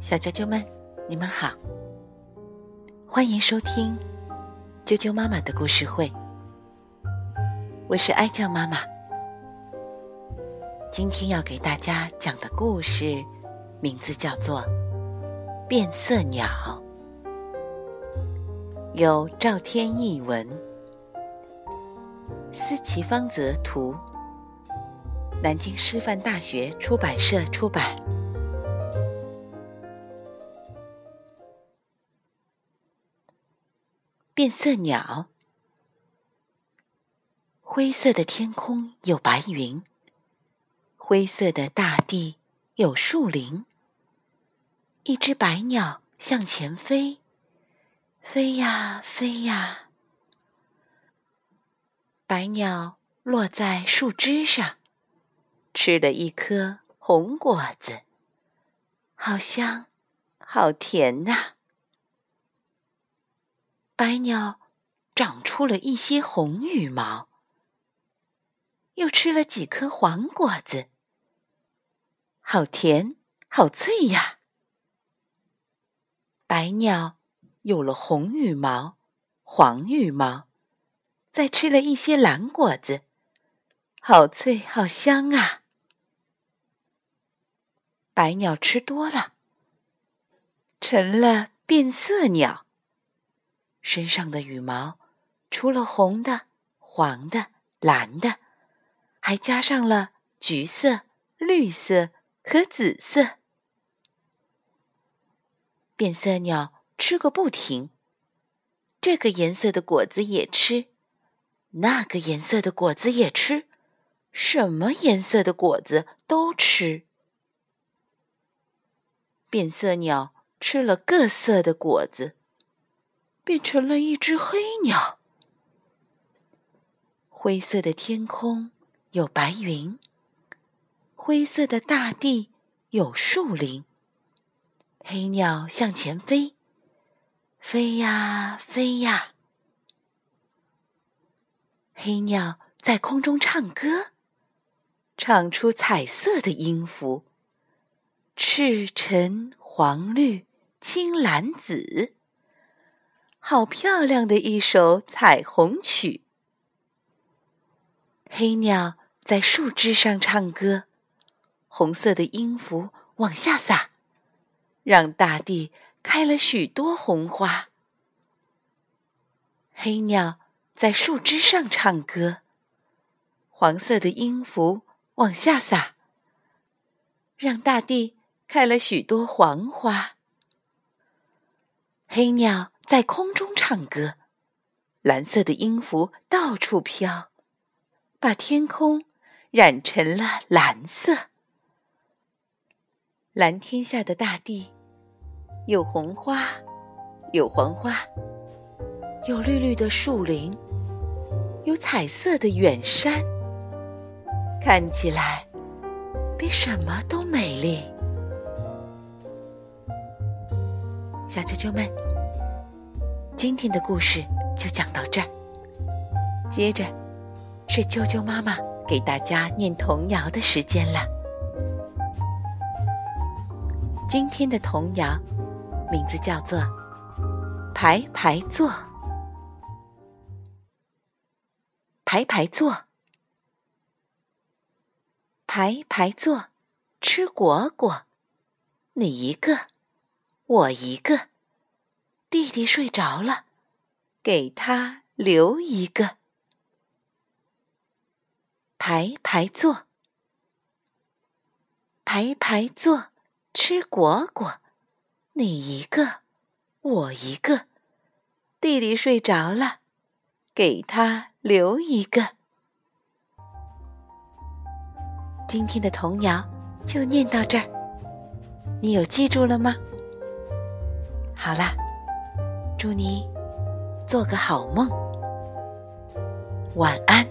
小啾啾们，你们好，欢迎收听啾啾妈妈的故事会。我是爱酱妈妈，今天要给大家讲的故事名字叫做《变色鸟》，由赵天译文，思琪芳泽图，南京师范大学出版社出版。变色鸟，灰色的天空有白云，灰色的大地有树林。一只白鸟向前飞，飞呀飞呀。白鸟落在树枝上，吃了一颗红果子，好香，好甜呐！白鸟长出了一些红羽毛，又吃了几颗黄果子，好甜，好脆呀！白鸟有了红羽毛、黄羽毛，再吃了一些蓝果子，好脆，好香啊！白鸟吃多了，成了变色鸟。身上的羽毛，除了红的、黄的、蓝的，还加上了橘色、绿色和紫色。变色鸟吃个不停，这个颜色的果子也吃，那个颜色的果子也吃，什么颜色的果子都吃。变色鸟吃了各色的果子。变成了一只黑鸟。灰色的天空有白云，灰色的大地有树林。黑鸟向前飞，飞呀飞呀。黑鸟在空中唱歌，唱出彩色的音符：赤橙黄绿青蓝紫。好漂亮的一首彩虹曲！黑鸟在树枝上唱歌，红色的音符往下洒，让大地开了许多红花。黑鸟在树枝上唱歌，黄色的音符往下洒，让大地开了许多黄花。黑鸟。在空中唱歌，蓝色的音符到处飘，把天空染成了蓝色。蓝天下的大地，有红花，有黄花，有绿绿的树林，有彩色的远山，看起来比什么都美丽。小啾啾们。今天的故事就讲到这儿，接着是啾啾妈妈给大家念童谣的时间了。今天的童谣名字叫做《排排坐》，排排坐，排排坐，吃果果，哪一个，我一个。弟弟睡着了，给他留一个。排排坐，排排坐，吃果果，你一个，我一个。弟弟睡着了，给他留一个。今天的童谣就念到这儿，你有记住了吗？好啦。祝你做个好梦，晚安。